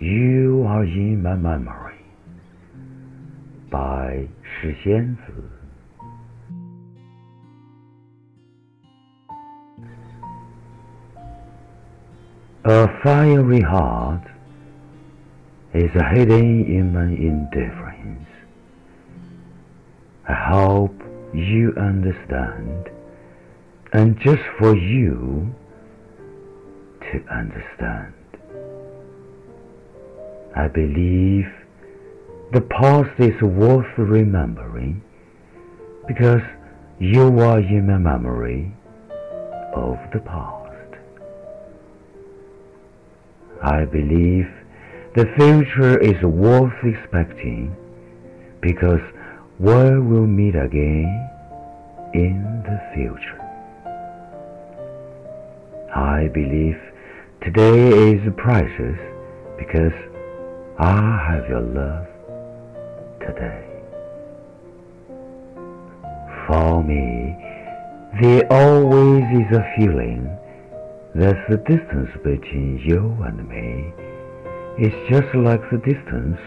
You are in my memory by 石仙子。A fiery heart is hidden in my indifference. I hope you understand, and just for you to understand. I believe the past is worth remembering because you are in my memory of the past. I believe the future is worth expecting because we will meet again in the future. I believe today is precious because I have your love today. For me, there always is a feeling that the distance between you and me is just like the distance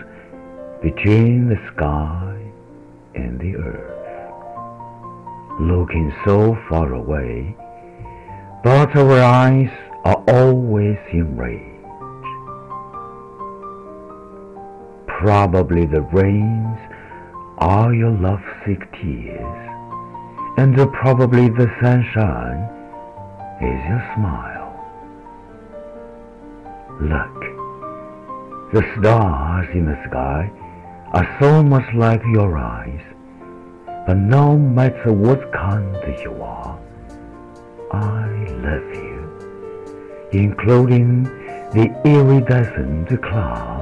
between the sky and the earth. Looking so far away, but our eyes are always in range. Probably the rains are your lovesick tears, and probably the sunshine is your smile. Look, the stars in the sky are so much like your eyes, but no matter what kind you are, I love you, including the iridescent clouds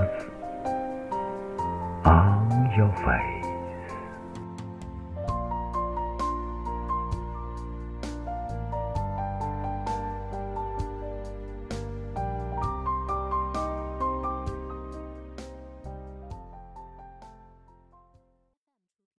your face.